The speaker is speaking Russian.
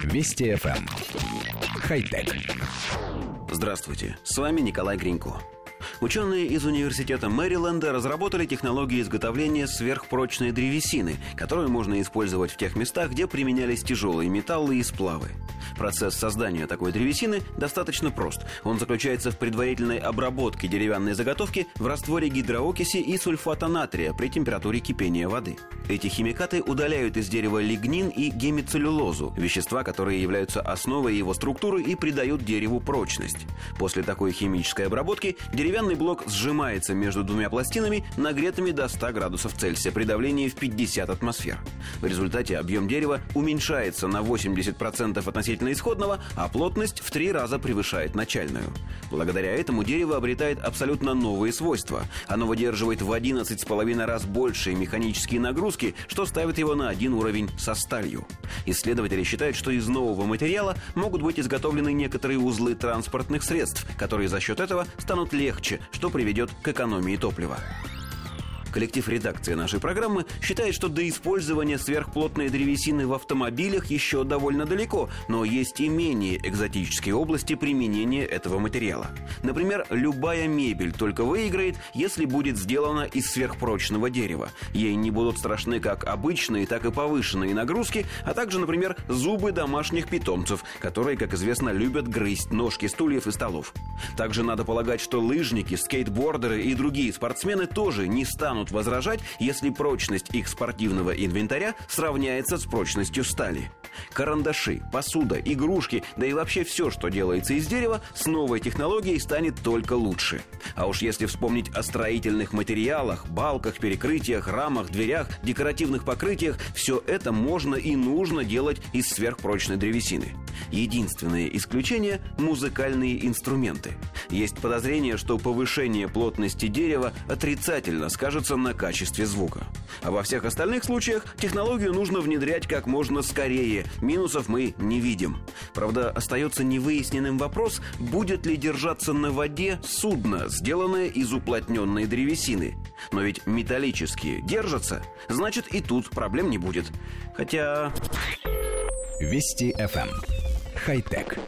Вести FM. Эм. Хай-тек. Здравствуйте, с вами Николай Гринько. Ученые из Университета Мэриленда разработали технологию изготовления сверхпрочной древесины, которую можно использовать в тех местах, где применялись тяжелые металлы и сплавы. Процесс создания такой древесины достаточно прост. Он заключается в предварительной обработке деревянной заготовки в растворе гидроокиси и сульфата натрия при температуре кипения воды. Эти химикаты удаляют из дерева лигнин и гемицеллюлозу, вещества, которые являются основой его структуры и придают дереву прочность. После такой химической обработки деревянный блок сжимается между двумя пластинами, нагретыми до 100 градусов Цельсия при давлении в 50 атмосфер. В результате объем дерева уменьшается на 80% относительно относительно исходного, а плотность в три раза превышает начальную. Благодаря этому дерево обретает абсолютно новые свойства. Оно выдерживает в 11,5 раз большие механические нагрузки, что ставит его на один уровень со сталью. Исследователи считают, что из нового материала могут быть изготовлены некоторые узлы транспортных средств, которые за счет этого станут легче, что приведет к экономии топлива. Коллектив редакции нашей программы считает, что до использования сверхплотной древесины в автомобилях еще довольно далеко, но есть и менее экзотические области применения этого материала. Например, любая мебель только выиграет, если будет сделана из сверхпрочного дерева. Ей не будут страшны как обычные, так и повышенные нагрузки, а также, например, зубы домашних питомцев, которые, как известно, любят грызть ножки стульев и столов. Также надо полагать, что лыжники, скейтбордеры и другие спортсмены тоже не станут станут возражать, если прочность их спортивного инвентаря сравняется с прочностью стали. Карандаши, посуда, игрушки, да и вообще все, что делается из дерева, с новой технологией станет только лучше. А уж если вспомнить о строительных материалах, балках, перекрытиях, рамах, дверях, декоративных покрытиях, все это можно и нужно делать из сверхпрочной древесины. Единственное исключение – музыкальные инструменты. Есть подозрение, что повышение плотности дерева отрицательно скажется на качестве звука. А во всех остальных случаях технологию нужно внедрять как можно скорее. Минусов мы не видим. Правда, остается невыясненным вопрос, будет ли держаться на воде судно, сделанное из уплотненной древесины. Но ведь металлические держатся, значит и тут проблем не будет. Хотя... Вести FM. Хай-тек.